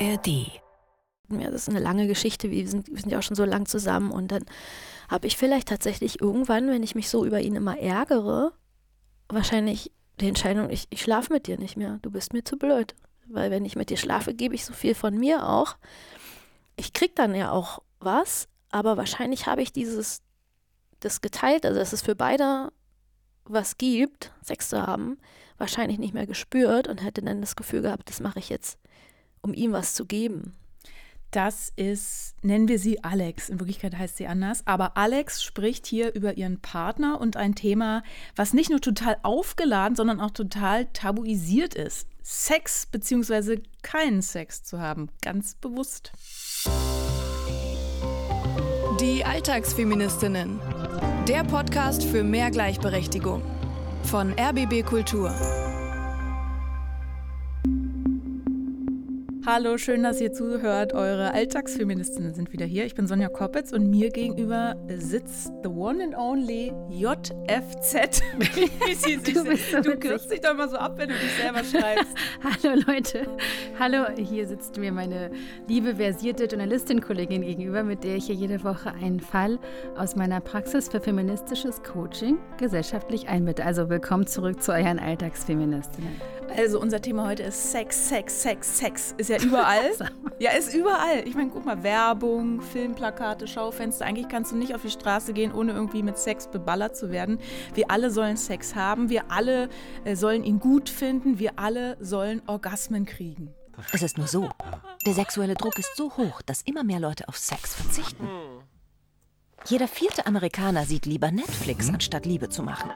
ARD. Ja, das ist eine lange Geschichte. Wir sind, wir sind ja auch schon so lang zusammen. Und dann habe ich vielleicht tatsächlich irgendwann, wenn ich mich so über ihn immer ärgere, wahrscheinlich die Entscheidung, ich, ich schlafe mit dir nicht mehr. Du bist mir zu blöd. Weil wenn ich mit dir schlafe, gebe ich so viel von mir auch. Ich krieg dann ja auch was, aber wahrscheinlich habe ich dieses, das geteilt, also dass es für beide was gibt, Sex zu haben, wahrscheinlich nicht mehr gespürt und hätte dann das Gefühl gehabt, das mache ich jetzt, um ihm was zu geben. Das ist, nennen wir sie Alex. In Wirklichkeit heißt sie anders. Aber Alex spricht hier über ihren Partner und ein Thema, was nicht nur total aufgeladen, sondern auch total tabuisiert ist. Sex bzw. keinen Sex zu haben. Ganz bewusst. Die Alltagsfeministinnen. Der Podcast für mehr Gleichberechtigung. Von RBB Kultur. Hallo, schön, dass ihr zuhört. Eure Alltagsfeministinnen sind wieder hier. Ich bin Sonja Koppitz und mir gegenüber sitzt the one and only JFZ. du, bist so du kürzt dich doch mal so ab, wenn du dich selber schreibst. Hallo Leute. Hallo, hier sitzt mir meine liebe versierte Journalistin-Kollegin gegenüber, mit der ich hier jede Woche einen Fall aus meiner Praxis für feministisches Coaching gesellschaftlich einbitte. Also willkommen zurück zu euren Alltagsfeministinnen. Also unser Thema heute ist Sex, Sex, Sex, Sex. Ist ja überall. ja, ist überall. Ich meine, guck mal, Werbung, Filmplakate, Schaufenster. Eigentlich kannst du nicht auf die Straße gehen, ohne irgendwie mit Sex beballert zu werden. Wir alle sollen Sex haben. Wir alle äh, sollen ihn gut finden. Wir alle sollen Orgasmen kriegen. Es ist nur so. Der sexuelle Druck ist so hoch, dass immer mehr Leute auf Sex verzichten. Jeder vierte Amerikaner sieht lieber Netflix, anstatt Liebe zu machen.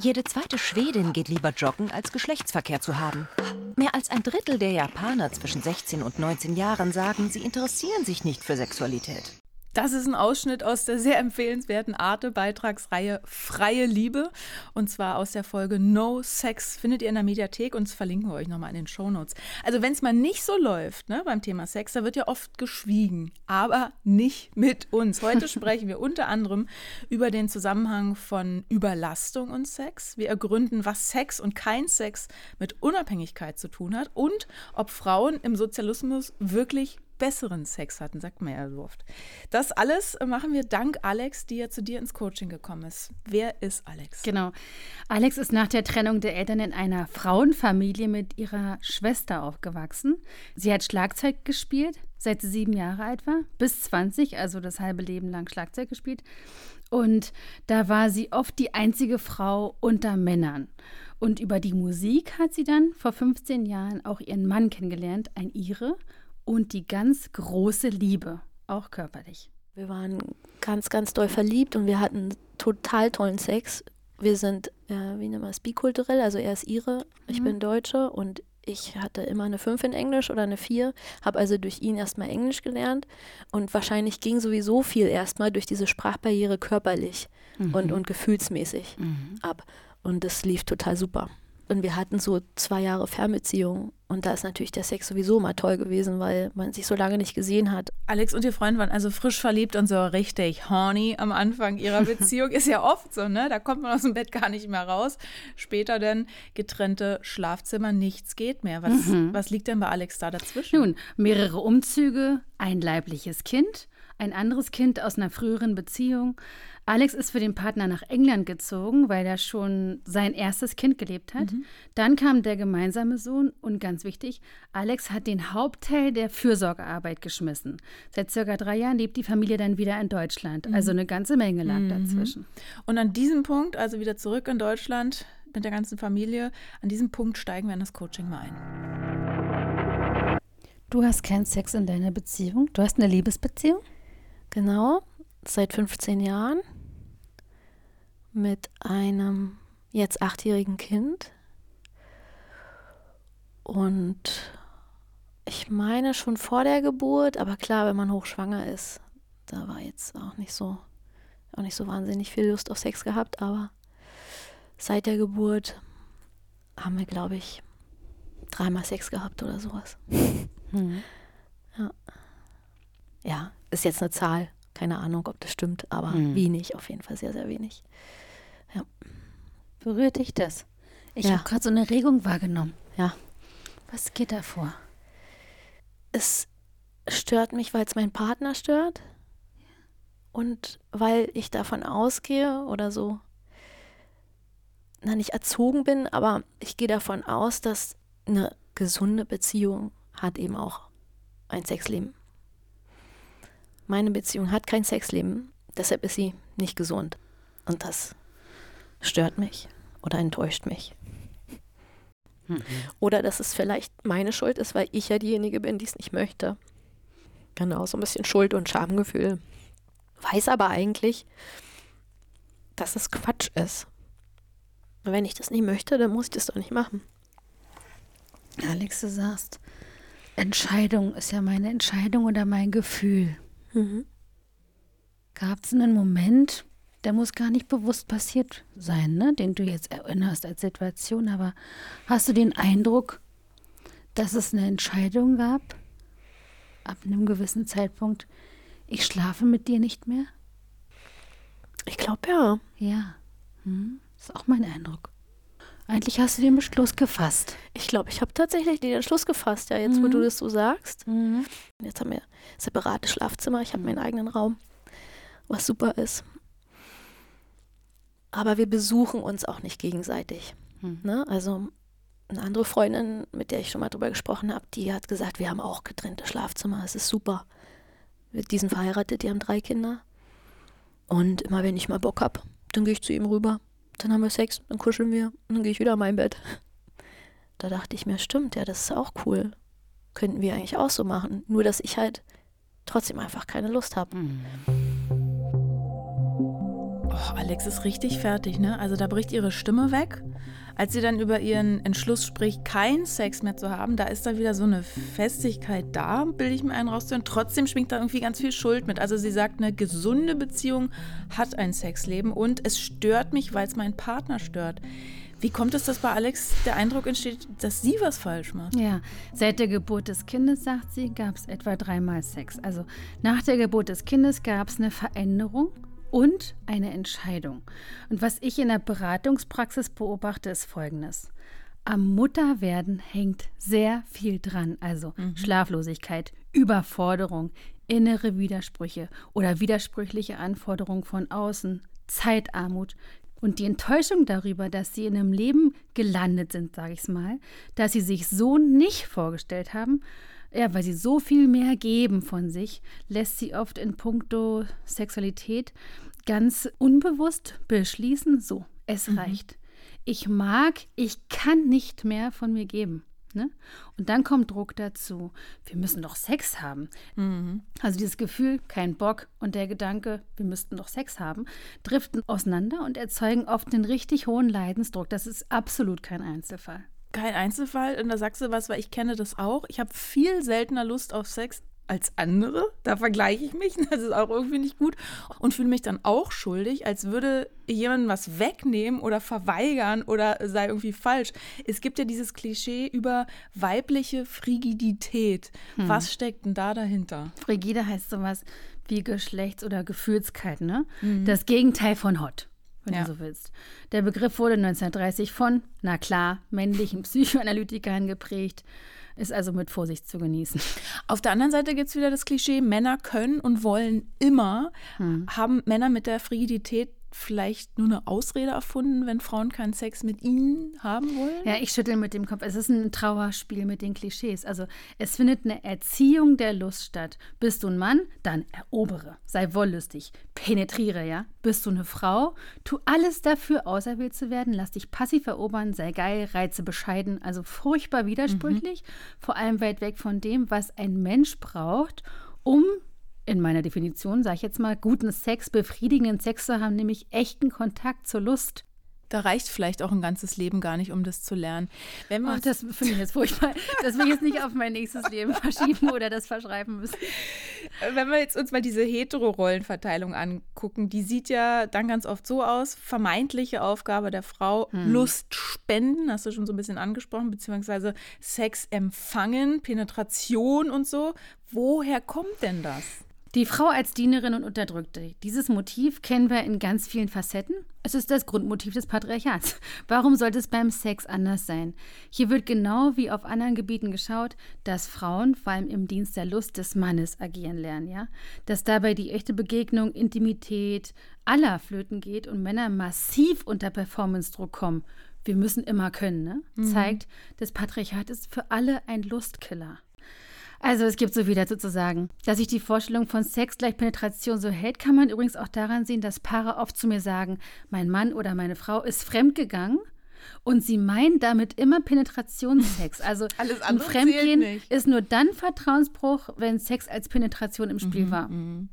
Jede zweite Schwedin geht lieber joggen, als Geschlechtsverkehr zu haben. Mehr als ein Drittel der Japaner zwischen 16 und 19 Jahren sagen, sie interessieren sich nicht für Sexualität. Das ist ein Ausschnitt aus der sehr empfehlenswerten Arte-Beitragsreihe Freie Liebe. Und zwar aus der Folge No Sex. Findet ihr in der Mediathek und das verlinken wir euch nochmal in den Shownotes. Also, wenn es mal nicht so läuft ne, beim Thema Sex, da wird ja oft geschwiegen. Aber nicht mit uns. Heute sprechen wir unter anderem über den Zusammenhang von Überlastung und Sex. Wir ergründen, was Sex und kein Sex mit Unabhängigkeit zu tun hat und ob Frauen im Sozialismus wirklich besseren Sex hatten, sagt man ja so oft. Das alles machen wir dank Alex, die ja zu dir ins Coaching gekommen ist. Wer ist Alex? Genau. Alex ist nach der Trennung der Eltern in einer Frauenfamilie mit ihrer Schwester aufgewachsen. Sie hat Schlagzeug gespielt, seit sie sieben Jahre alt war, bis 20, also das halbe Leben lang Schlagzeug gespielt. Und da war sie oft die einzige Frau unter Männern. Und über die Musik hat sie dann vor 15 Jahren auch ihren Mann kennengelernt, ein Ire und die ganz große Liebe, auch körperlich. Wir waren ganz, ganz doll verliebt und wir hatten total tollen Sex. Wir sind, äh, wie nennt man es, bikulturell, also er ist Ire, ich mhm. bin Deutsche und ich hatte immer eine 5 in Englisch oder eine 4, habe also durch ihn erstmal Englisch gelernt und wahrscheinlich ging sowieso viel erstmal durch diese Sprachbarriere körperlich mhm. und, und gefühlsmäßig mhm. ab. Und das lief total super. Und wir hatten so zwei Jahre Fernbeziehung. Und da ist natürlich der Sex sowieso mal toll gewesen, weil man sich so lange nicht gesehen hat. Alex und ihr Freund waren also frisch verliebt und so richtig horny am Anfang ihrer Beziehung. ist ja oft so, ne? Da kommt man aus dem Bett gar nicht mehr raus. Später dann getrennte Schlafzimmer, nichts geht mehr. Was, mhm. was liegt denn bei Alex da dazwischen? Nun, mehrere Umzüge, ein leibliches Kind, ein anderes Kind aus einer früheren Beziehung, Alex ist für den Partner nach England gezogen, weil er schon sein erstes Kind gelebt hat. Mhm. Dann kam der gemeinsame Sohn und ganz wichtig, Alex hat den Hauptteil der Fürsorgearbeit geschmissen. Seit circa drei Jahren lebt die Familie dann wieder in Deutschland. Mhm. Also eine ganze Menge lag mhm. dazwischen. Und an diesem Punkt, also wieder zurück in Deutschland mit der ganzen Familie, an diesem Punkt steigen wir in das Coaching mal ein. Du hast keinen Sex in deiner Beziehung? Du hast eine Liebesbeziehung? Genau, seit 15 Jahren mit einem jetzt achtjährigen Kind. Und ich meine schon vor der Geburt, aber klar, wenn man hochschwanger ist, da war jetzt auch nicht so, auch nicht so wahnsinnig viel Lust auf Sex gehabt, aber seit der Geburt haben wir, glaube ich, dreimal Sex gehabt oder sowas. Mhm. Ja. ja, ist jetzt eine Zahl. Keine Ahnung, ob das stimmt, aber mhm. wenig, auf jeden Fall sehr, sehr wenig. Berührt dich das? Ich ja. habe gerade so eine Regung wahrgenommen. Ja. Was geht da vor? es stört mich, weil es meinen Partner stört und weil ich davon ausgehe oder so, na nicht erzogen bin, aber ich gehe davon aus, dass eine gesunde Beziehung hat eben auch ein Sexleben. Meine Beziehung hat kein Sexleben, deshalb ist sie nicht gesund. Und das stört mich oder enttäuscht mich. Mhm. Oder dass es vielleicht meine Schuld ist, weil ich ja diejenige bin, die es nicht möchte. Genau, so ein bisschen Schuld und Schamgefühl. Weiß aber eigentlich, dass es Quatsch ist. Und wenn ich das nicht möchte, dann muss ich das doch nicht machen. Alex, du sagst, Entscheidung ist ja meine Entscheidung oder mein Gefühl. Mhm. Gab es einen Moment, der muss gar nicht bewusst passiert sein, ne? den du jetzt erinnerst als Situation, aber hast du den Eindruck, dass es eine Entscheidung gab, ab einem gewissen Zeitpunkt, ich schlafe mit dir nicht mehr? Ich glaube ja. Ja, hm, ist auch mein Eindruck. Eigentlich hast du den Beschluss gefasst. Ich glaube, ich habe tatsächlich den Entschluss gefasst, ja, jetzt mhm. wo du das so sagst. Mhm. Jetzt haben wir separate Schlafzimmer, ich habe meinen eigenen Raum, was super ist aber wir besuchen uns auch nicht gegenseitig. Hm. Ne? Also eine andere Freundin, mit der ich schon mal drüber gesprochen habe, die hat gesagt, wir haben auch getrennte Schlafzimmer, es ist super. Die sind verheiratet, die haben drei Kinder. Und immer wenn ich mal Bock habe, dann gehe ich zu ihm rüber, dann haben wir Sex, dann kuscheln wir und dann gehe ich wieder in mein Bett. Da dachte ich mir, stimmt, ja, das ist auch cool. Könnten wir eigentlich auch so machen. Nur, dass ich halt trotzdem einfach keine Lust habe. Mhm. Oh, Alex ist richtig fertig, ne? Also da bricht ihre Stimme weg. Als sie dann über ihren Entschluss spricht, keinen Sex mehr zu haben, da ist da wieder so eine Festigkeit da, bilde ich mir einen rauszuhören. Trotzdem schwingt da irgendwie ganz viel Schuld mit. Also sie sagt, eine gesunde Beziehung hat ein Sexleben und es stört mich, weil es meinen Partner stört. Wie kommt es, dass bei Alex der Eindruck entsteht, dass sie was falsch macht? Ja, seit der Geburt des Kindes, sagt sie, gab es etwa dreimal Sex. Also nach der Geburt des Kindes gab es eine Veränderung und eine Entscheidung. Und was ich in der Beratungspraxis beobachte, ist Folgendes. Am Mutterwerden hängt sehr viel dran, also mhm. Schlaflosigkeit, Überforderung, innere Widersprüche oder widersprüchliche Anforderungen von außen, Zeitarmut und die Enttäuschung darüber, dass sie in einem Leben gelandet sind, sage ich es mal, dass sie sich so nicht vorgestellt haben ja, weil sie so viel mehr geben von sich, lässt sie oft in puncto Sexualität ganz unbewusst beschließen, so, es mhm. reicht. Ich mag, ich kann nicht mehr von mir geben. Ne? Und dann kommt Druck dazu. Wir müssen doch Sex haben. Mhm. Also dieses Gefühl, kein Bock und der Gedanke, wir müssten doch Sex haben, driften auseinander und erzeugen oft einen richtig hohen Leidensdruck. Das ist absolut kein Einzelfall kein Einzelfall. Und da sagst du was, weil ich kenne das auch. Ich habe viel seltener Lust auf Sex als andere. Da vergleiche ich mich. Das ist auch irgendwie nicht gut. Und fühle mich dann auch schuldig, als würde jemand was wegnehmen oder verweigern oder sei irgendwie falsch. Es gibt ja dieses Klischee über weibliche Frigidität. Hm. Was steckt denn da dahinter? Frigide heißt sowas wie Geschlechts- oder Gefühlskeit, ne? Mhm. Das Gegenteil von hot wenn ja. du so willst. Der Begriff wurde 1930 von, na klar, männlichen Psychoanalytikern geprägt, ist also mit Vorsicht zu genießen. Auf der anderen Seite gibt es wieder das Klischee, Männer können und wollen immer. Hm. Haben Männer mit der Frigidität vielleicht nur eine Ausrede erfunden, wenn Frauen keinen Sex mit ihnen haben wollen? Ja, ich schüttel mit dem Kopf. Es ist ein Trauerspiel mit den Klischees. Also es findet eine Erziehung der Lust statt. Bist du ein Mann, dann erobere, sei wollüstig, penetriere, ja. Bist du eine Frau, tu alles dafür, auserwählt zu werden, lass dich passiv erobern, sei geil, reize bescheiden. Also furchtbar widersprüchlich, mhm. vor allem weit weg von dem, was ein Mensch braucht, in meiner Definition, sage ich jetzt mal, guten Sex, befriedigenden Sex zu haben, nämlich echten Kontakt zur Lust. Da reicht vielleicht auch ein ganzes Leben gar nicht, um das zu lernen. Wenn Ach, das finde ich jetzt furchtbar. Das will ich jetzt nicht auf mein nächstes Leben verschieben oder das verschreiben müssen. Wenn wir jetzt uns mal diese Hetero-Rollenverteilung angucken, die sieht ja dann ganz oft so aus: vermeintliche Aufgabe der Frau, hm. Lust spenden, hast du schon so ein bisschen angesprochen, beziehungsweise Sex empfangen, Penetration und so. Woher kommt denn das? Die Frau als Dienerin und Unterdrückte. Dieses Motiv kennen wir in ganz vielen Facetten. Es ist das Grundmotiv des Patriarchats. Warum sollte es beim Sex anders sein? Hier wird genau wie auf anderen Gebieten geschaut, dass Frauen vor allem im Dienst der Lust des Mannes agieren lernen, ja? Dass dabei die echte Begegnung, Intimität aller flöten geht und Männer massiv unter Performance-Druck kommen. Wir müssen immer können, ne? Mhm. Zeigt, das Patriarchat ist für alle ein Lustkiller. Also es gibt so viel dazu zu sagen. Dass sich die Vorstellung von Sex gleich Penetration so hält, kann man übrigens auch daran sehen, dass Paare oft zu mir sagen, mein Mann oder meine Frau ist fremdgegangen und sie meinen damit immer Penetrationssex. Also ein Fremdgehen ist nur dann Vertrauensbruch, wenn Sex als Penetration im Spiel mhm, war. Mhm.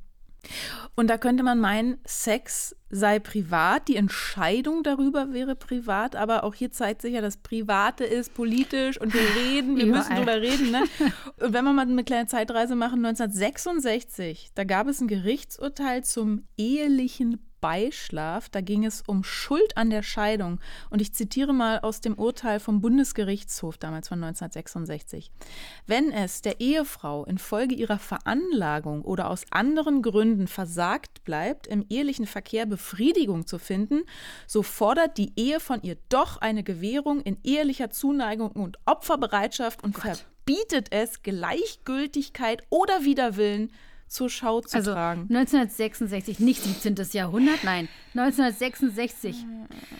Und da könnte man meinen, Sex sei privat, die Entscheidung darüber wäre privat, aber auch hier zeigt sich ja, das Private ist politisch und wir reden, wir müssen drüber reden. Ne? Und wenn wir mal eine kleine Zeitreise machen, 1966, da gab es ein Gerichtsurteil zum ehelichen Beischlaf. Da ging es um Schuld an der Scheidung. Und ich zitiere mal aus dem Urteil vom Bundesgerichtshof damals von 1966. Wenn es der Ehefrau infolge ihrer Veranlagung oder aus anderen Gründen versagt bleibt, im ehelichen Verkehr Befriedigung zu finden, so fordert die Ehe von ihr doch eine Gewährung in ehelicher Zuneigung und Opferbereitschaft und Gott. verbietet es, Gleichgültigkeit oder Widerwillen zur Schau zu also tragen. 1966, nicht 17. Jahrhundert, nein, 1966.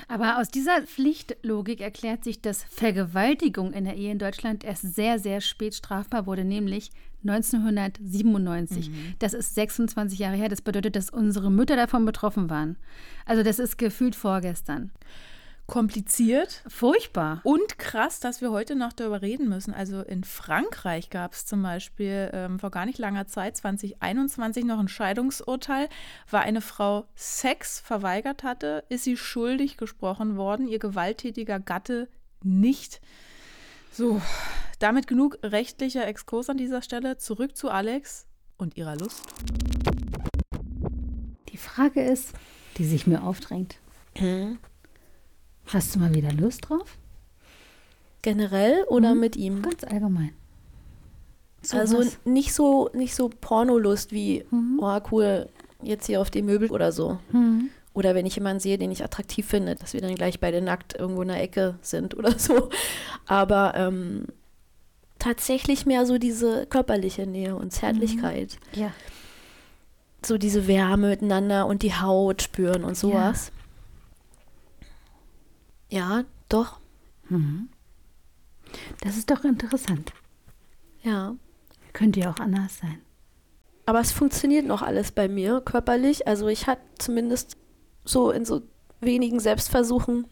Aber aus dieser Pflichtlogik erklärt sich, dass Vergewaltigung in der Ehe in Deutschland erst sehr, sehr spät strafbar wurde, nämlich 1997. Mhm. Das ist 26 Jahre her. Das bedeutet, dass unsere Mütter davon betroffen waren. Also das ist gefühlt vorgestern kompliziert. Furchtbar. Und krass, dass wir heute noch darüber reden müssen. Also in Frankreich gab es zum Beispiel ähm, vor gar nicht langer Zeit, 2021, noch ein Scheidungsurteil, weil eine Frau Sex verweigert hatte, ist sie schuldig gesprochen worden, ihr gewalttätiger Gatte nicht. So, damit genug rechtlicher Exkurs an dieser Stelle. Zurück zu Alex und ihrer Lust. Die Frage ist, die sich mir aufdrängt. Hm? Hast du mal wieder Lust drauf? Generell oder mhm. mit ihm? Ganz allgemein. So also was? nicht so nicht so Pornolust wie mhm. oh cool jetzt hier auf die Möbel oder so. Mhm. Oder wenn ich jemanden sehe, den ich attraktiv finde, dass wir dann gleich beide nackt irgendwo in der Ecke sind oder so. Aber ähm, tatsächlich mehr so diese körperliche Nähe und Zärtlichkeit. Mhm. Ja. So diese Wärme miteinander und die Haut spüren und sowas. Ja, doch. Mhm. Das ist doch interessant. Ja. Könnte ja auch anders sein. Aber es funktioniert noch alles bei mir körperlich. Also ich hatte zumindest so in so wenigen Selbstversuchen,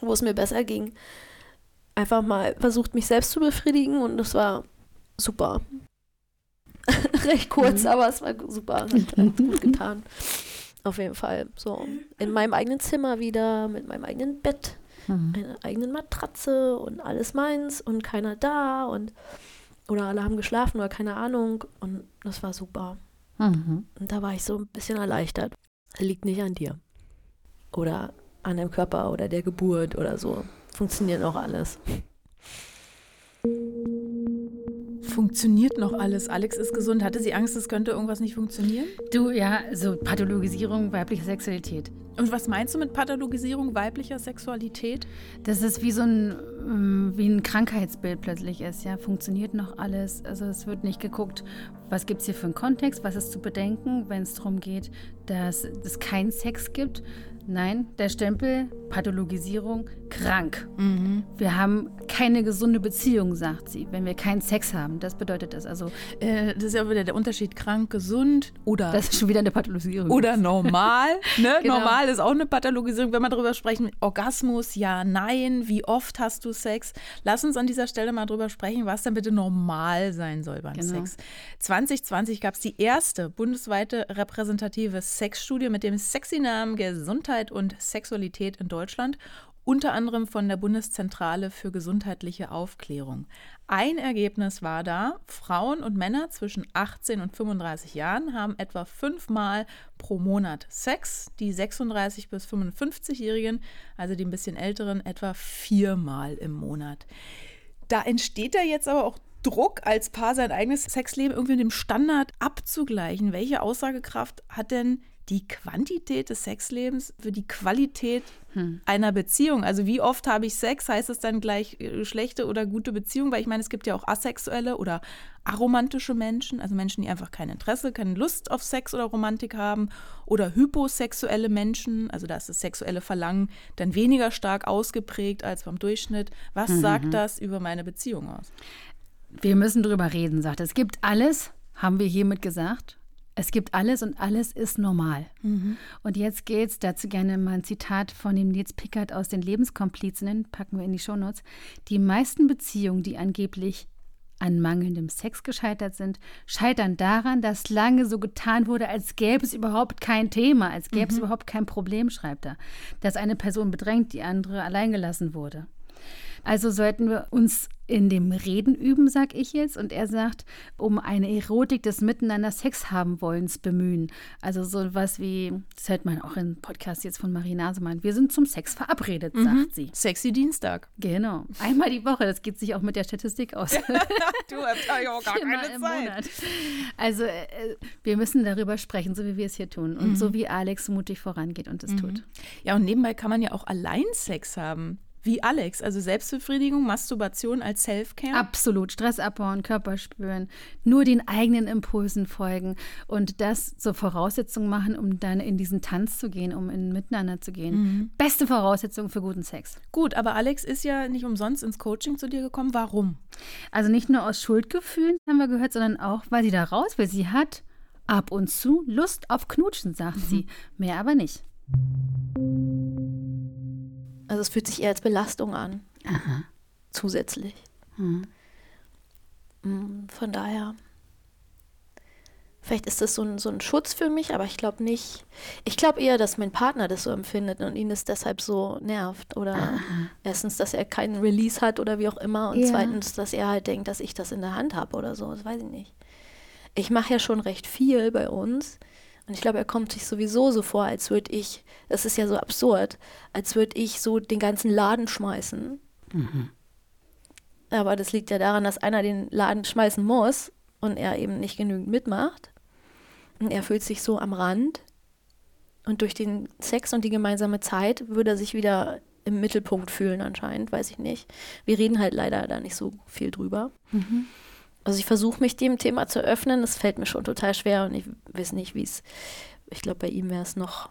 wo es mir besser ging, einfach mal versucht, mich selbst zu befriedigen und das war super. Recht kurz, mhm. aber es war super. Hat, hat gut getan. Auf jeden Fall. So in meinem eigenen Zimmer wieder, mit meinem eigenen Bett, mhm. einer eigenen Matratze und alles meins und keiner da und oder alle haben geschlafen oder keine Ahnung. Und das war super. Mhm. Und da war ich so ein bisschen erleichtert. Liegt nicht an dir. Oder an deinem Körper oder der Geburt oder so. Funktioniert auch alles funktioniert noch alles? Alex ist gesund. Hatte sie Angst, es könnte irgendwas nicht funktionieren? Du, ja, so Pathologisierung weiblicher Sexualität. Und was meinst du mit Pathologisierung weiblicher Sexualität? Dass es wie so ein, ähm, wie ein Krankheitsbild plötzlich ist, ja. Funktioniert noch alles. Also es wird nicht geguckt, was gibt es hier für einen Kontext, was ist zu bedenken, wenn es darum geht, dass es keinen Sex gibt, Nein, der Stempel, Pathologisierung, krank. Mhm. Wir haben keine gesunde Beziehung, sagt sie, wenn wir keinen Sex haben. Das bedeutet das. Also, äh, das ist ja wieder der Unterschied krank, gesund oder. Das ist schon wieder eine Pathologisierung. Oder normal. ne? genau. Normal ist auch eine Pathologisierung. Wenn wir darüber sprechen, Orgasmus, ja, nein, wie oft hast du Sex? Lass uns an dieser Stelle mal drüber sprechen, was denn bitte normal sein soll beim genau. Sex. 2020 gab es die erste bundesweite repräsentative Sexstudie mit dem sexy Namen Gesundheit Gesundheit und Sexualität in Deutschland, unter anderem von der Bundeszentrale für gesundheitliche Aufklärung. Ein Ergebnis war da, Frauen und Männer zwischen 18 und 35 Jahren haben etwa fünfmal pro Monat Sex, die 36 bis 55-Jährigen, also die ein bisschen älteren, etwa viermal im Monat. Da entsteht ja jetzt aber auch Druck als Paar sein eigenes Sexleben irgendwie mit dem Standard abzugleichen. Welche Aussagekraft hat denn die Quantität des Sexlebens für die Qualität hm. einer Beziehung. Also wie oft habe ich Sex? Heißt es dann gleich äh, schlechte oder gute Beziehung? Weil ich meine, es gibt ja auch asexuelle oder aromantische Menschen, also Menschen, die einfach kein Interesse, keine Lust auf Sex oder Romantik haben. Oder hyposexuelle Menschen, also da ist das sexuelle Verlangen dann weniger stark ausgeprägt als beim Durchschnitt. Was mhm. sagt das über meine Beziehung aus? Wir müssen drüber reden, sagt er. Es gibt alles, haben wir hiermit gesagt. Es gibt alles und alles ist normal. Mhm. Und jetzt geht's dazu gerne mal ein Zitat von dem Nils Pickert aus den Lebenskomplizinnen, packen wir in die Shownotes. Die meisten Beziehungen, die angeblich an mangelndem Sex gescheitert sind, scheitern daran, dass lange so getan wurde, als gäbe es überhaupt kein Thema, als gäbe es mhm. überhaupt kein Problem, schreibt er. Dass eine Person bedrängt, die andere alleingelassen wurde. Also sollten wir uns in dem Reden üben, sag ich jetzt. Und er sagt, um eine Erotik des Miteinander Sex haben wollens bemühen. Also so was wie, das hört man auch im Podcast jetzt von Marie Nasemann, wir sind zum Sex verabredet, mhm. sagt sie. Sexy Dienstag. Genau. Einmal die Woche, das geht sich auch mit der Statistik aus. du hast ja auch gar keine Zeit. Monat. Also äh, wir müssen darüber sprechen, so wie wir es hier tun. Und mhm. so wie Alex mutig vorangeht und es mhm. tut. Ja, und nebenbei kann man ja auch allein Sex haben wie Alex, also Selbstbefriedigung, Masturbation als Selfcare? Absolut, Stress abbauen, Körper spüren, nur den eigenen Impulsen folgen und das zur Voraussetzung machen, um dann in diesen Tanz zu gehen, um in Miteinander zu gehen. Mhm. Beste Voraussetzung für guten Sex. Gut, aber Alex ist ja nicht umsonst ins Coaching zu dir gekommen. Warum? Also nicht nur aus Schuldgefühlen, haben wir gehört, sondern auch, weil sie da raus will. Sie hat ab und zu Lust auf Knutschen, sagt mhm. sie. Mehr aber nicht. Also es fühlt sich eher als Belastung an. Aha. Zusätzlich. Mhm. Von daher, vielleicht ist das so ein, so ein Schutz für mich, aber ich glaube nicht. Ich glaube eher, dass mein Partner das so empfindet und ihn das deshalb so nervt. Oder Aha. erstens, dass er keinen Release hat oder wie auch immer. Und ja. zweitens, dass er halt denkt, dass ich das in der Hand habe oder so. Das weiß ich nicht. Ich mache ja schon recht viel bei uns. Und ich glaube, er kommt sich sowieso so vor, als würde ich, das ist ja so absurd, als würde ich so den ganzen Laden schmeißen. Mhm. Aber das liegt ja daran, dass einer den Laden schmeißen muss und er eben nicht genügend mitmacht. Und er fühlt sich so am Rand. Und durch den Sex und die gemeinsame Zeit würde er sich wieder im Mittelpunkt fühlen anscheinend, weiß ich nicht. Wir reden halt leider da nicht so viel drüber. Mhm. Also ich versuche mich dem Thema zu öffnen. Es fällt mir schon total schwer und ich weiß nicht, wie es. Ich glaube, bei ihm wäre es noch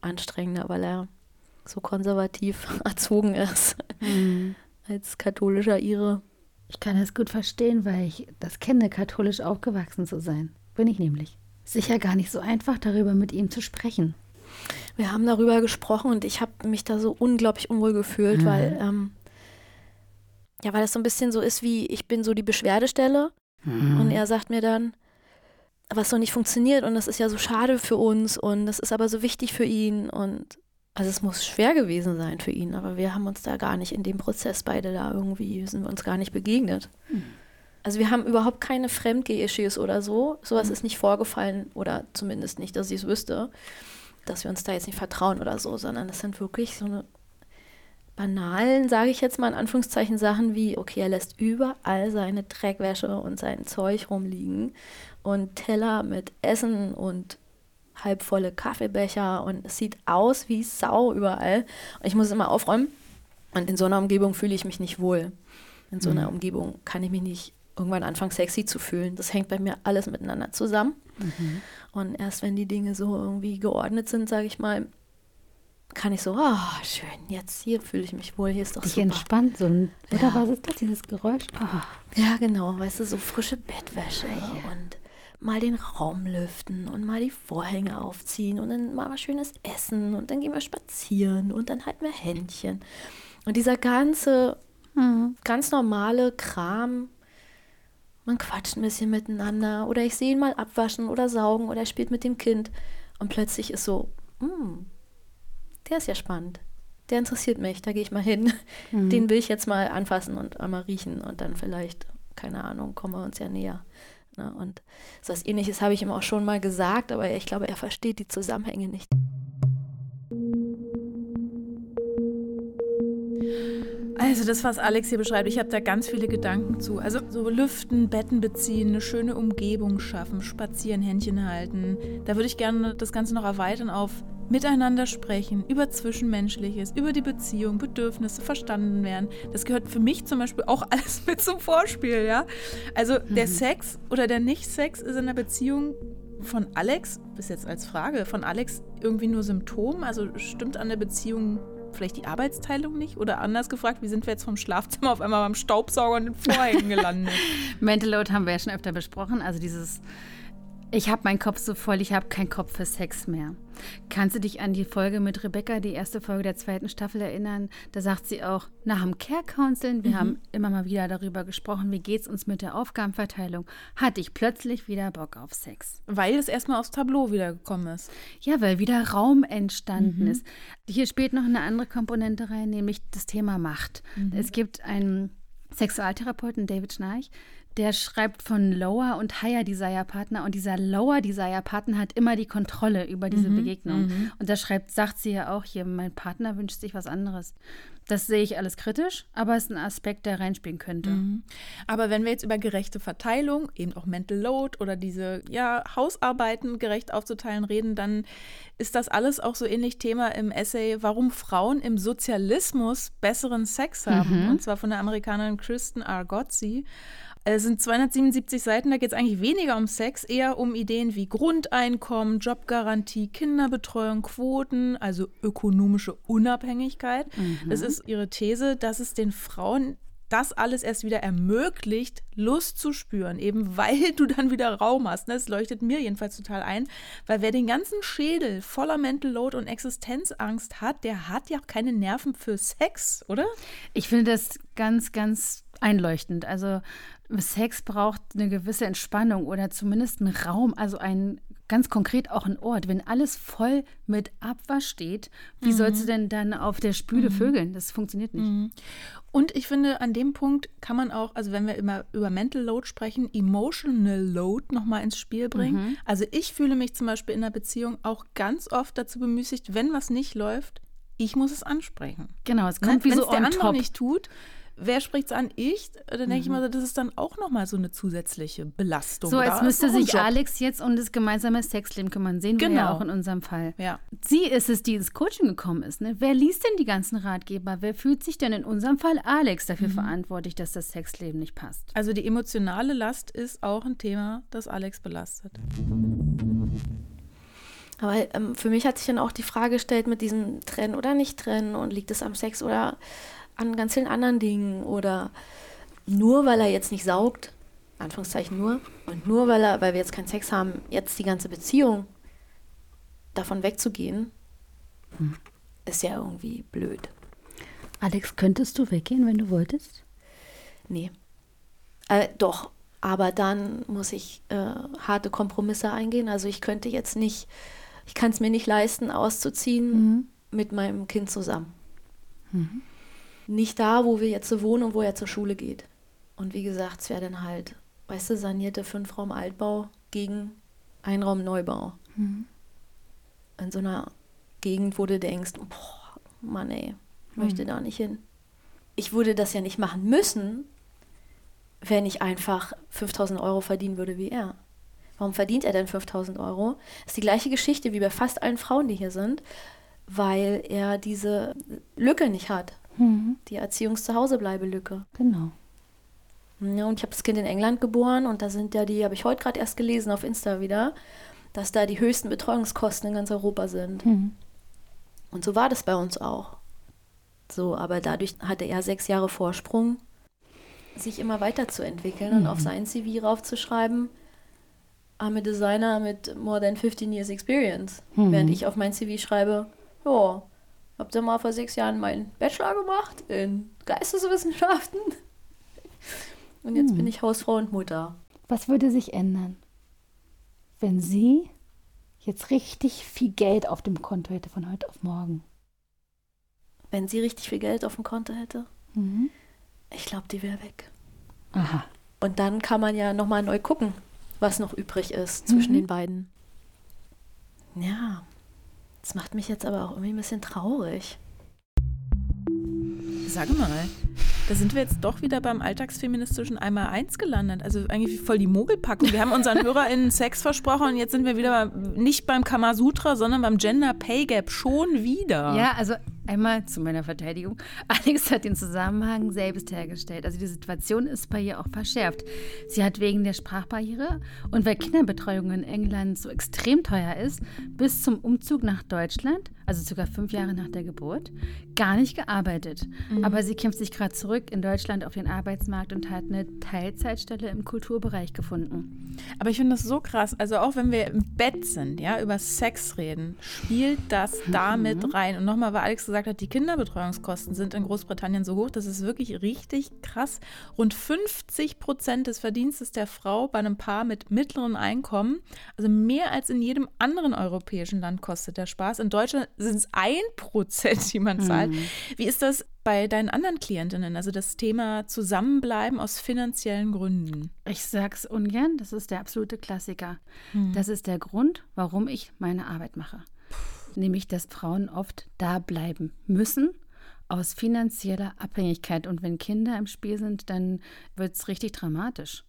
anstrengender, weil er so konservativ erzogen ist mhm. als katholischer Ire. Ich kann das gut verstehen, weil ich das kenne, katholisch aufgewachsen zu sein. Bin ich nämlich. Sicher gar nicht so einfach, darüber mit ihm zu sprechen. Wir haben darüber gesprochen und ich habe mich da so unglaublich unwohl gefühlt, mhm. weil ähm, ja, weil das so ein bisschen so ist wie, ich bin so die Beschwerdestelle mhm. und er sagt mir dann, was so nicht funktioniert und das ist ja so schade für uns und das ist aber so wichtig für ihn und also es muss schwer gewesen sein für ihn, aber wir haben uns da gar nicht in dem Prozess beide da irgendwie, sind wir uns gar nicht begegnet. Mhm. Also wir haben überhaupt keine Fremdgeh-Issues oder so. Sowas mhm. ist nicht vorgefallen oder zumindest nicht, dass ich es wüsste, dass wir uns da jetzt nicht vertrauen oder so, sondern es sind wirklich so eine banalen, sage ich jetzt mal in Anführungszeichen, Sachen wie, okay, er lässt überall seine Dreckwäsche und sein Zeug rumliegen und Teller mit Essen und halbvolle Kaffeebecher und es sieht aus wie Sau überall. Und ich muss es immer aufräumen. Und in so einer Umgebung fühle ich mich nicht wohl. In so einer mhm. Umgebung kann ich mich nicht irgendwann anfangen, sexy zu fühlen. Das hängt bei mir alles miteinander zusammen. Mhm. Und erst wenn die Dinge so irgendwie geordnet sind, sage ich mal, kann ich so, oh, schön, jetzt hier fühle ich mich wohl, hier ist doch Dich super. entspannt so ein, oder ja. was ist das, dieses Geräusch? Oh. Ja, genau, weißt du, so frische Bettwäsche ja. und mal den Raum lüften und mal die Vorhänge aufziehen und dann mal was schönes essen und dann gehen wir spazieren und dann halten wir Händchen. Und dieser ganze, mhm. ganz normale Kram, man quatscht ein bisschen miteinander oder ich sehe ihn mal abwaschen oder saugen oder er spielt mit dem Kind und plötzlich ist so, mh, hm, der ist ja spannend. Der interessiert mich, da gehe ich mal hin. Mhm. Den will ich jetzt mal anfassen und einmal riechen und dann vielleicht, keine Ahnung, kommen wir uns ja näher. Ne? Und so was ähnliches habe ich ihm auch schon mal gesagt, aber ich glaube, er versteht die Zusammenhänge nicht. Also das, was Alex hier beschreibt, ich habe da ganz viele Gedanken zu. Also so lüften, Betten beziehen, eine schöne Umgebung schaffen, spazieren, Händchen halten. Da würde ich gerne das Ganze noch erweitern auf miteinander sprechen, über Zwischenmenschliches, über die Beziehung, Bedürfnisse verstanden werden. Das gehört für mich zum Beispiel auch alles mit zum Vorspiel, ja. Also der mhm. Sex oder der Nicht-Sex ist in der Beziehung von Alex, bis jetzt als Frage, von Alex irgendwie nur Symptom? Also stimmt an der Beziehung vielleicht die Arbeitsteilung nicht? Oder anders gefragt, wie sind wir jetzt vom Schlafzimmer auf einmal beim Staubsauger und den Vorhängen gelandet? Mental Load haben wir ja schon öfter besprochen. Also dieses ich habe meinen Kopf so voll, ich habe keinen Kopf für Sex mehr. Kannst du dich an die Folge mit Rebecca, die erste Folge der zweiten Staffel erinnern? Da sagt sie auch, nach dem Care Counseling, wir mhm. haben immer mal wieder darüber gesprochen, wie geht es uns mit der Aufgabenverteilung, hatte ich plötzlich wieder Bock auf Sex. Weil es erstmal aufs Tableau wiedergekommen ist. Ja, weil wieder Raum entstanden mhm. ist. Hier spielt noch eine andere Komponente rein, nämlich das Thema Macht. Mhm. Es gibt einen Sexualtherapeuten, David Schnarch, der schreibt von Lower und Higher Desire Partner und dieser Lower Desire Partner hat immer die Kontrolle über diese mhm, Begegnung. Mhm. Und da schreibt, sagt sie ja auch hier, mein Partner wünscht sich was anderes. Das sehe ich alles kritisch, aber es ist ein Aspekt, der reinspielen könnte. Mhm. Aber wenn wir jetzt über gerechte Verteilung, eben auch Mental Load oder diese ja, Hausarbeiten gerecht aufzuteilen reden, dann ist das alles auch so ähnlich Thema im Essay, warum Frauen im Sozialismus besseren Sex haben. Mhm. Und zwar von der Amerikanerin Kristen R. Es sind 277 Seiten, da geht es eigentlich weniger um Sex, eher um Ideen wie Grundeinkommen, Jobgarantie, Kinderbetreuung, Quoten, also ökonomische Unabhängigkeit. Mhm. Das ist ihre These, dass es den Frauen das alles erst wieder ermöglicht, Lust zu spüren, eben weil du dann wieder Raum hast. Das leuchtet mir jedenfalls total ein, weil wer den ganzen Schädel voller Mental Load und Existenzangst hat, der hat ja auch keine Nerven für Sex, oder? Ich finde das ganz, ganz einleuchtend. Also Sex braucht eine gewisse Entspannung oder zumindest einen Raum, also ein ganz konkret auch ein Ort. Wenn alles voll mit Abwasch steht, wie mhm. sollst du denn dann auf der Spüle mhm. vögeln? Das funktioniert nicht. Mhm. Und ich finde, an dem Punkt kann man auch, also wenn wir immer über Mental Load sprechen, Emotional Load nochmal ins Spiel bringen. Mhm. Also ich fühle mich zum Beispiel in einer Beziehung auch ganz oft dazu bemüßigt, wenn was nicht läuft, ich muss es ansprechen. Genau, es kommt ne? wie so der on andere top. nicht tut, wer spricht es an? Ich? Dann denke mhm. ich mal, das ist dann auch nochmal so eine zusätzliche Belastung. So, als müsste sich Alex jetzt um das gemeinsame Sexleben kümmern. Sehen genau. wir ja genau. auch in unserem Fall. Ja. Sie ist es, die ins Coaching gekommen ist. Ne? Wer liest denn die ganzen Ratgeber? Wer fühlt sich denn in unserem Fall Alex dafür mhm. verantwortlich, dass das Sexleben nicht passt? Also die emotionale Last ist auch ein Thema, das Alex belastet. Aber ähm, für mich hat sich dann auch die Frage gestellt mit diesem Trennen oder nicht trennen und liegt es am Sex oder an ganz vielen anderen Dingen oder nur weil er jetzt nicht saugt, Anführungszeichen nur, und nur weil er, weil wir jetzt keinen Sex haben, jetzt die ganze Beziehung davon wegzugehen, hm. ist ja irgendwie blöd. Alex, könntest du weggehen, wenn du wolltest? Nee. Äh, doch, aber dann muss ich äh, harte Kompromisse eingehen. Also ich könnte jetzt nicht, ich kann es mir nicht leisten, auszuziehen mhm. mit meinem Kind zusammen. Mhm nicht da, wo wir jetzt wohnen und wo er zur Schule geht. Und wie gesagt, es wäre dann halt, weißt du, sanierte Fünfraum-Altbau gegen Einraum-Neubau. Mhm. In so einer Gegend, wo du denkst, boah, Mann ey, möchte mhm. da nicht hin. Ich würde das ja nicht machen müssen, wenn ich einfach 5000 Euro verdienen würde wie er. Warum verdient er denn 5000 Euro? Das ist die gleiche Geschichte wie bei fast allen Frauen, die hier sind, weil er diese Lücke nicht hat. Mhm. Die Erziehungs-Zuhausebleibe-Lücke. Genau. Ja, und ich habe das Kind in England geboren und da sind ja die, habe ich heute gerade erst gelesen auf Insta wieder, dass da die höchsten Betreuungskosten in ganz Europa sind. Mhm. Und so war das bei uns auch. So, aber dadurch hatte er sechs Jahre Vorsprung, sich immer weiterzuentwickeln mhm. und auf sein CV raufzuschreiben, I'm a Designer mit more than 15 years experience. Mhm. Während ich auf mein CV schreibe, ja, hab dann mal vor sechs Jahren meinen Bachelor gemacht in Geisteswissenschaften. Und jetzt hm. bin ich Hausfrau und Mutter. Was würde sich ändern, wenn sie jetzt richtig viel Geld auf dem Konto hätte von heute auf morgen? Wenn sie richtig viel Geld auf dem Konto hätte? Mhm. Ich glaube, die wäre weg. Aha. Und dann kann man ja nochmal neu gucken, was noch übrig ist zwischen mhm. den beiden. Ja, das macht mich jetzt aber auch irgendwie ein bisschen traurig. sag mal, da sind wir jetzt doch wieder beim alltagsfeministischen Einmal-Eins gelandet. Also eigentlich voll die Mogelpackung. Wir haben unseren HörerInnen Sex versprochen und jetzt sind wir wieder nicht beim Kamasutra, sondern beim Gender Pay Gap. Schon wieder. Ja, also Einmal zu meiner Verteidigung. Alex hat den Zusammenhang selbst hergestellt. Also die Situation ist bei ihr auch verschärft. Sie hat wegen der Sprachbarriere und weil Kinderbetreuung in England so extrem teuer ist, bis zum Umzug nach Deutschland, also sogar fünf Jahre nach der Geburt, gar nicht gearbeitet. Mhm. Aber sie kämpft sich gerade zurück in Deutschland auf den Arbeitsmarkt und hat eine Teilzeitstelle im Kulturbereich gefunden. Aber ich finde das so krass. Also auch wenn wir im Bett sind, ja, über Sex reden, spielt das damit mhm. rein. Und nochmal, weil Alex gesagt hat, die Kinderbetreuungskosten sind in Großbritannien so hoch, das ist wirklich richtig krass. Rund 50 Prozent des Verdienstes der Frau bei einem Paar mit mittlerem Einkommen, also mehr als in jedem anderen europäischen Land kostet der Spaß. In Deutschland sind es ein Prozent, die man zahlt. Mhm. Wie ist das bei deinen anderen Klientinnen? Also das Thema Zusammenbleiben aus finanziellen Gründen. Ich sag's ungern, das ist der absolute Klassiker. Mhm. Das ist der Grund, warum ich meine Arbeit mache nämlich dass Frauen oft da bleiben müssen aus finanzieller Abhängigkeit. Und wenn Kinder im Spiel sind, dann wird es richtig dramatisch.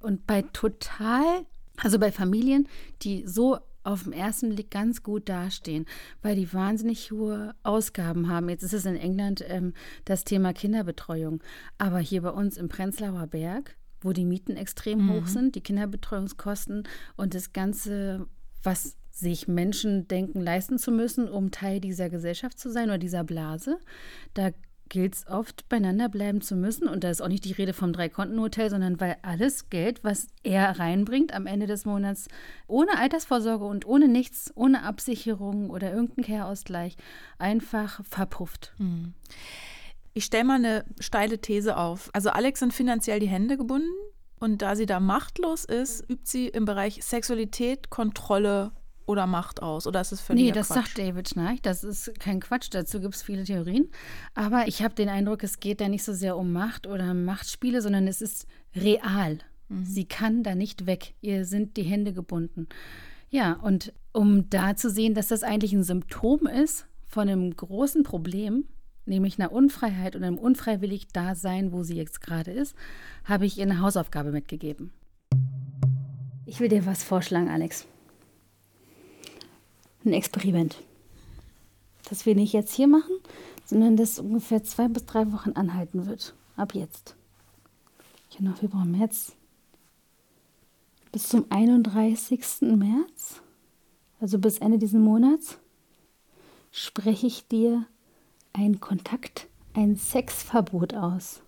Und bei total, also bei Familien, die so auf dem ersten Blick ganz gut dastehen, weil die wahnsinnig hohe Ausgaben haben. Jetzt ist es in England ähm, das Thema Kinderbetreuung. Aber hier bei uns im Prenzlauer Berg, wo die Mieten extrem mhm. hoch sind, die Kinderbetreuungskosten und das Ganze, was sich Menschen denken, leisten zu müssen, um Teil dieser Gesellschaft zu sein oder dieser Blase. Da gilt es oft, beieinander bleiben zu müssen. Und da ist auch nicht die Rede vom Drei-Konten-Hotel, sondern weil alles Geld, was er reinbringt am Ende des Monats, ohne Altersvorsorge und ohne nichts, ohne Absicherung oder irgendeinen Care-Ausgleich, einfach verpufft. Hm. Ich stelle mal eine steile These auf. Also Alex sind finanziell die Hände gebunden. Und da sie da machtlos ist, übt sie im Bereich Sexualität Kontrolle oder Macht aus? Oder ist es völlig Nee, das Quatsch? sagt David Schnarch. Das ist kein Quatsch. Dazu gibt es viele Theorien. Aber ich habe den Eindruck, es geht da nicht so sehr um Macht oder Machtspiele, sondern es ist real. Mhm. Sie kann da nicht weg. Ihr sind die Hände gebunden. Ja, und um da zu sehen, dass das eigentlich ein Symptom ist von einem großen Problem, nämlich einer Unfreiheit und einem unfreiwillig Dasein, wo sie jetzt gerade ist, habe ich ihr eine Hausaufgabe mitgegeben. Ich will dir was vorschlagen, Alex ein Experiment. Das wir nicht jetzt hier machen, sondern das ungefähr zwei bis drei Wochen anhalten wird. Ab jetzt. Januar, Februar, März. Bis zum 31. März, also bis Ende dieses Monats, spreche ich dir ein Kontakt, ein Sexverbot aus.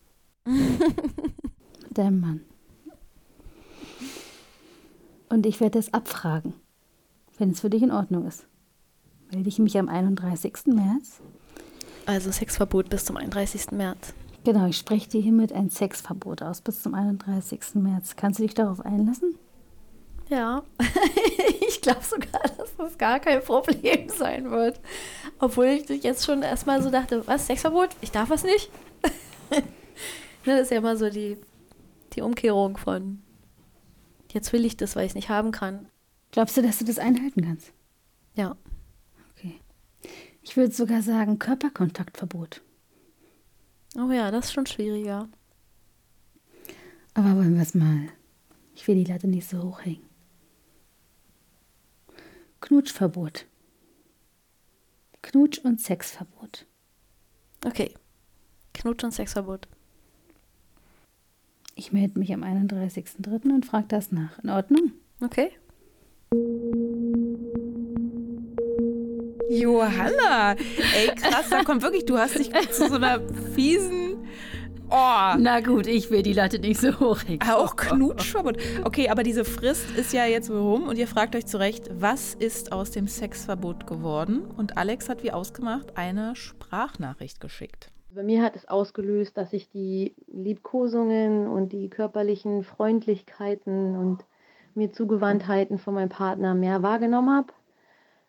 Der Mann. Und ich werde das abfragen wenn es für dich in Ordnung ist. Melde ich mich am 31. März. Also Sexverbot bis zum 31. März. Genau, ich spreche dir hiermit ein Sexverbot aus bis zum 31. März. Kannst du dich darauf einlassen? Ja, ich glaube sogar, dass das gar kein Problem sein wird. Obwohl ich jetzt schon erstmal so dachte, was, Sexverbot? Ich darf was nicht? das ist ja immer so die, die Umkehrung von, jetzt will ich das, weil ich es nicht haben kann. Glaubst du, dass du das einhalten kannst? Ja. Okay. Ich würde sogar sagen Körperkontaktverbot. Oh ja, das ist schon schwieriger. Aber wollen wir es mal. Ich will die Latte nicht so hoch hängen. Knutschverbot. Knutsch- und Sexverbot. Okay. Knutsch- und Sexverbot. Ich melde mich am 31.03. und frage das nach. In Ordnung? Okay. Johanna, ey krass, da kommt wirklich, du hast dich zu so einer fiesen Oh. Na gut, ich will die Latte nicht so hoch. Auch Knutschverbot. Okay, aber diese Frist ist ja jetzt rum und ihr fragt euch zurecht, was ist aus dem Sexverbot geworden? Und Alex hat wie ausgemacht eine Sprachnachricht geschickt. Bei mir hat es ausgelöst, dass ich die Liebkosungen und die körperlichen Freundlichkeiten und mir Zugewandtheiten von meinem Partner mehr wahrgenommen habe,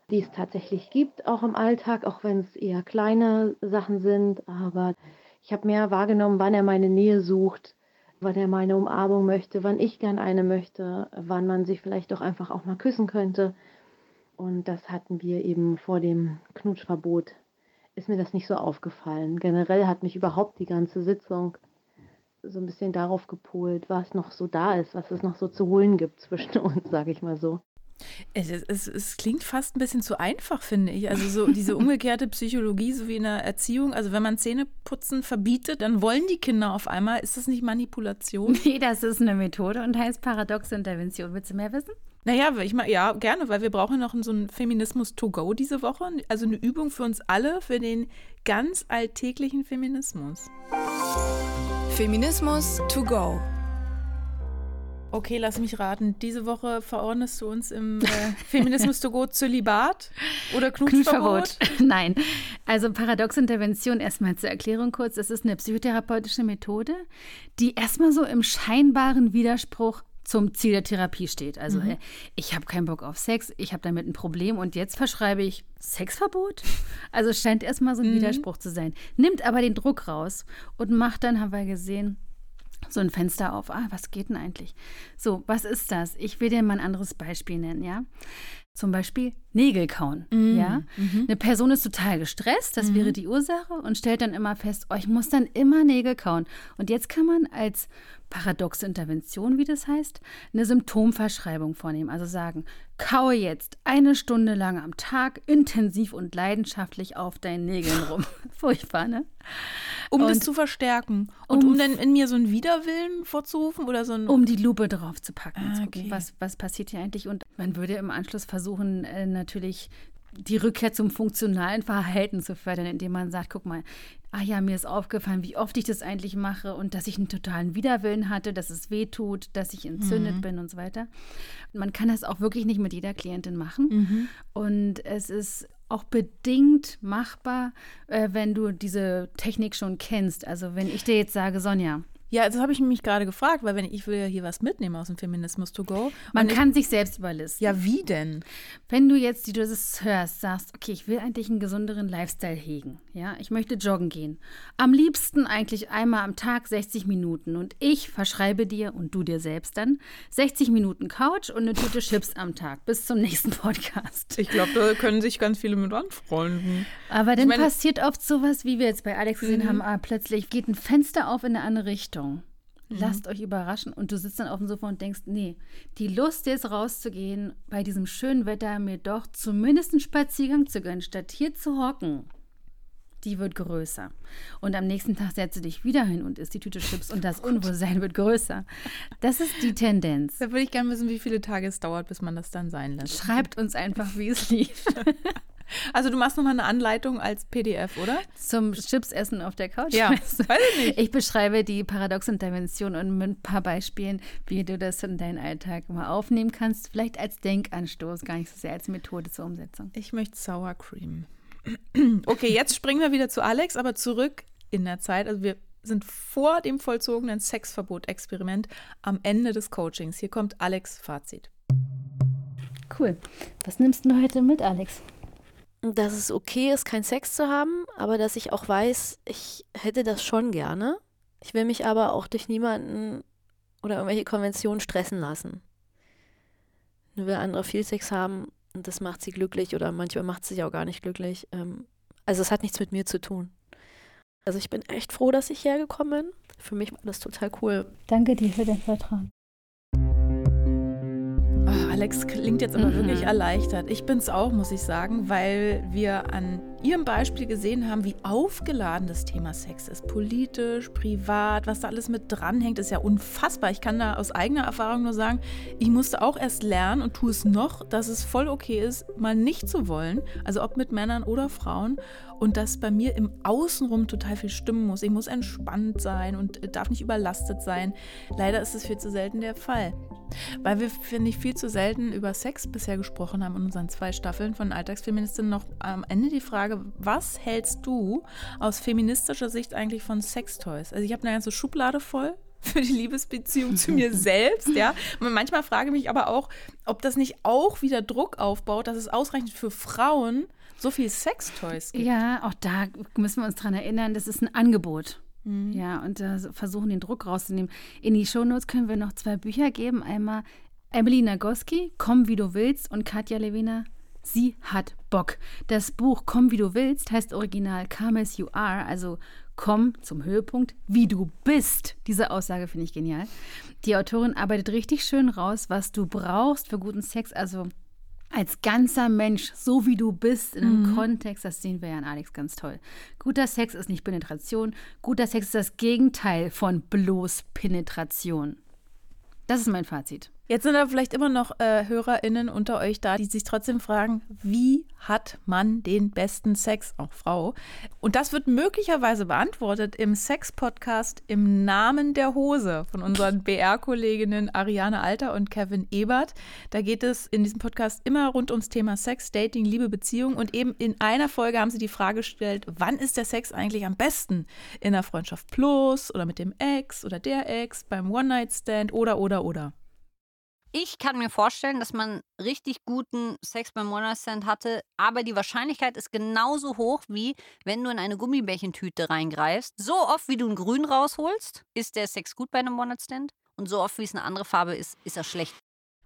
die es tatsächlich gibt, auch im Alltag, auch wenn es eher kleine Sachen sind. Aber ich habe mehr wahrgenommen, wann er meine Nähe sucht, wann er meine Umarmung möchte, wann ich gern eine möchte, wann man sich vielleicht doch einfach auch mal küssen könnte. Und das hatten wir eben vor dem Knutschverbot ist mir das nicht so aufgefallen. Generell hat mich überhaupt die ganze Sitzung so ein bisschen darauf gepolt, was noch so da ist, was es noch so zu holen gibt zwischen uns, sage ich mal so. Es, es, es, klingt fast ein bisschen zu einfach, finde ich. Also so diese umgekehrte Psychologie, so wie in der Erziehung. Also wenn man Zähneputzen verbietet, dann wollen die Kinder auf einmal. Ist das nicht Manipulation? Nee, das ist eine Methode und heißt paradoxe Intervention. Willst du mehr wissen? Naja, ich mal, ja, gerne, weil wir brauchen noch so einen Feminismus to go diese Woche. Also eine Übung für uns alle, für den ganz alltäglichen Feminismus. Feminismus to go. Okay, lass mich raten. Diese Woche verordnest du uns im äh, Feminismus to go Zölibat oder Knutschverbot? Nein. Also Paradoxintervention erstmal zur Erklärung kurz. Das ist eine psychotherapeutische Methode, die erstmal so im scheinbaren Widerspruch zum Ziel der Therapie steht. Also mhm. ich habe keinen Bock auf Sex, ich habe damit ein Problem und jetzt verschreibe ich Sexverbot? Also es scheint erstmal so ein mhm. Widerspruch zu sein. Nimmt aber den Druck raus und macht dann, haben wir gesehen, so ein Fenster auf. Ah, was geht denn eigentlich? So, was ist das? Ich will dir mal ein anderes Beispiel nennen, ja. Zum Beispiel Nägel kauen. Mhm. Ja? Mhm. Eine Person ist total gestresst, das mhm. wäre die Ursache, und stellt dann immer fest, oh, ich muss dann immer Nägel kauen. Und jetzt kann man als paradoxe Intervention, wie das heißt, eine Symptomverschreibung vornehmen. Also sagen, kaue jetzt eine Stunde lang am Tag intensiv und leidenschaftlich auf deinen Nägeln rum. Furchtbar, ne? Um und das zu verstärken. Und um, um, dann in mir so einen Widerwillen vorzurufen oder so ein Um die Lupe drauf zu packen. Ah, okay. was, was passiert hier eigentlich? Und man würde im Anschluss versuchen, äh, natürlich die Rückkehr zum funktionalen Verhalten zu fördern, indem man sagt, guck mal, ah ja, mir ist aufgefallen, wie oft ich das eigentlich mache und dass ich einen totalen Widerwillen hatte, dass es weh tut, dass ich entzündet mhm. bin und so weiter. Man kann das auch wirklich nicht mit jeder Klientin machen. Mhm. Und es ist auch bedingt machbar, äh, wenn du diese Technik schon kennst. Also wenn ich dir jetzt sage, Sonja, ja, das habe ich mich gerade gefragt, weil wenn ich will ja hier was mitnehmen aus dem Feminismus to go. Man kann ich, sich selbst überlisten. Ja, wie denn? Wenn du jetzt, die du das hörst, sagst, okay, ich will eigentlich einen gesünderen Lifestyle hegen. Ja, ich möchte joggen gehen. Am liebsten eigentlich einmal am Tag 60 Minuten. Und ich verschreibe dir und du dir selbst dann 60 Minuten Couch und eine Tüte Chips am Tag. Bis zum nächsten Podcast. Ich glaube, da können sich ganz viele mit anfreunden. Aber dann meine, passiert oft sowas, wie wir jetzt bei Alex gesehen mhm. haben, ah, plötzlich geht ein Fenster auf in eine andere Richtung. Überraschung. Mhm. Lasst euch überraschen. Und du sitzt dann auf dem Sofa und denkst, nee, die Lust jetzt rauszugehen, bei diesem schönen Wetter mir doch zumindest einen Spaziergang zu gönnen, statt hier zu hocken, die wird größer. Und am nächsten Tag setzt du dich wieder hin und isst die Tüte Chips und das Unwohlsein wird größer. Das ist die Tendenz. Da würde ich gerne wissen, wie viele Tage es dauert, bis man das dann sein lässt. Schreibt uns einfach, wie es lief. Also du machst nochmal eine Anleitung als PDF, oder? Zum Chipsessen auf der Couch? Ja, weiß ich nicht. Ich beschreibe die Paradoxintervention und mit ein paar Beispielen, wie du das in deinen Alltag mal aufnehmen kannst. Vielleicht als Denkanstoß, gar nicht so sehr als Methode zur Umsetzung. Ich möchte Sour Cream. Okay, jetzt springen wir wieder zu Alex, aber zurück in der Zeit. Also wir sind vor dem vollzogenen Sexverbot-Experiment am Ende des Coachings. Hier kommt Alex Fazit. Cool. Was nimmst du heute mit, Alex? dass es okay ist, keinen Sex zu haben, aber dass ich auch weiß, ich hätte das schon gerne. Ich will mich aber auch durch niemanden oder irgendwelche Konventionen stressen lassen. Nur weil andere viel Sex haben und das macht sie glücklich oder manchmal macht sie sich auch gar nicht glücklich. Ähm, also es hat nichts mit mir zu tun. Also ich bin echt froh, dass ich hergekommen bin. Für mich war das total cool. Danke dir für dein Vertrauen. Alex klingt jetzt aber mhm. wirklich erleichtert. Ich bin es auch, muss ich sagen, weil wir an ihrem Beispiel gesehen haben, wie aufgeladen das Thema Sex ist. Politisch, privat, was da alles mit dranhängt, ist ja unfassbar. Ich kann da aus eigener Erfahrung nur sagen, ich musste auch erst lernen und tue es noch, dass es voll okay ist, mal nicht zu wollen. Also ob mit Männern oder Frauen. Und dass bei mir im Außenrum total viel stimmen muss. Ich muss entspannt sein und darf nicht überlastet sein. Leider ist es viel zu selten der Fall. Weil wir, finde ich, viel zu selten über Sex bisher gesprochen haben in unseren zwei Staffeln von Alltagsfeministinnen noch am Ende die Frage, Frage, was hältst du aus feministischer Sicht eigentlich von Sextoys? Also ich habe eine ganze Schublade voll für die Liebesbeziehung zu mir selbst, ja. Und manchmal frage ich mich aber auch, ob das nicht auch wieder Druck aufbaut, dass es ausreichend für Frauen so viel Sextoys gibt. Ja, auch da müssen wir uns dran erinnern, das ist ein Angebot. Mhm. Ja, und äh, versuchen den Druck rauszunehmen. In die Shownotes können wir noch zwei Bücher geben. Einmal Emily Nagoski, Komm wie du willst und Katja Lewina, Sie hat Bock. Das Buch Komm wie du willst heißt original Come as you are, also komm zum Höhepunkt, wie du bist. Diese Aussage finde ich genial. Die Autorin arbeitet richtig schön raus, was du brauchst für guten Sex, also als ganzer Mensch, so wie du bist, in einem mhm. Kontext, das sehen wir ja an Alex ganz toll. Guter Sex ist nicht Penetration, guter Sex ist das Gegenteil von bloß Penetration. Das ist mein Fazit. Jetzt sind da vielleicht immer noch äh, HörerInnen unter euch da, die sich trotzdem fragen, wie hat man den besten Sex, auch Frau? Und das wird möglicherweise beantwortet im Sex-Podcast im Namen der Hose von unseren BR-Kolleginnen Ariane Alter und Kevin Ebert. Da geht es in diesem Podcast immer rund ums Thema Sex, Dating, Liebe, Beziehung. Und eben in einer Folge haben sie die Frage gestellt, wann ist der Sex eigentlich am besten? In der Freundschaft Plus oder mit dem Ex oder der Ex, beim One-Night-Stand oder, oder, oder. Ich kann mir vorstellen, dass man richtig guten Sex beim One-Night-Stand hatte, aber die Wahrscheinlichkeit ist genauso hoch, wie wenn du in eine Gummibärchentüte reingreifst. So oft, wie du ein Grün rausholst, ist der Sex gut bei einem One-Night-Stand. Und so oft, wie es eine andere Farbe ist, ist er schlecht.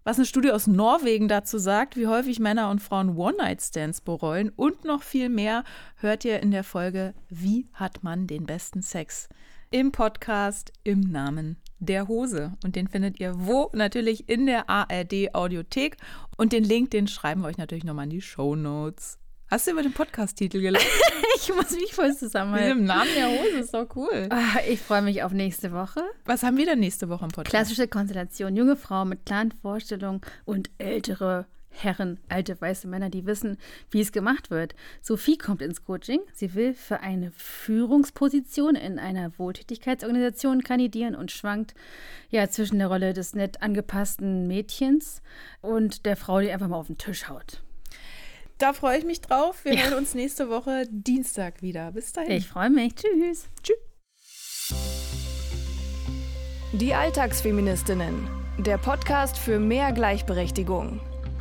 Was eine Studie aus Norwegen dazu sagt, wie häufig Männer und Frauen One-Night-Stands bereuen und noch viel mehr, hört ihr in der Folge Wie hat man den besten Sex? Im Podcast im Namen der Hose. Und den findet ihr wo? Natürlich in der ARD Audiothek. Und den Link, den schreiben wir euch natürlich nochmal in die Show Notes. Hast du über den Podcast-Titel gelacht? ich muss mich voll zusammenhalten. Mit dem Namen der Hose ist doch cool. Ah, ich freue mich auf nächste Woche. Was haben wir denn nächste Woche im Podcast? Klassische Konstellation. Junge Frau mit klaren Vorstellungen und ältere Herren, alte weiße Männer, die wissen, wie es gemacht wird. Sophie kommt ins Coaching. Sie will für eine Führungsposition in einer Wohltätigkeitsorganisation kandidieren und schwankt ja zwischen der Rolle des nett angepassten Mädchens und der Frau, die einfach mal auf den Tisch haut. Da freue ich mich drauf. Wir ja. hören uns nächste Woche Dienstag wieder. Bis dahin. Ich freue mich. Tschüss. Tschüss. Die Alltagsfeministinnen. Der Podcast für mehr Gleichberechtigung.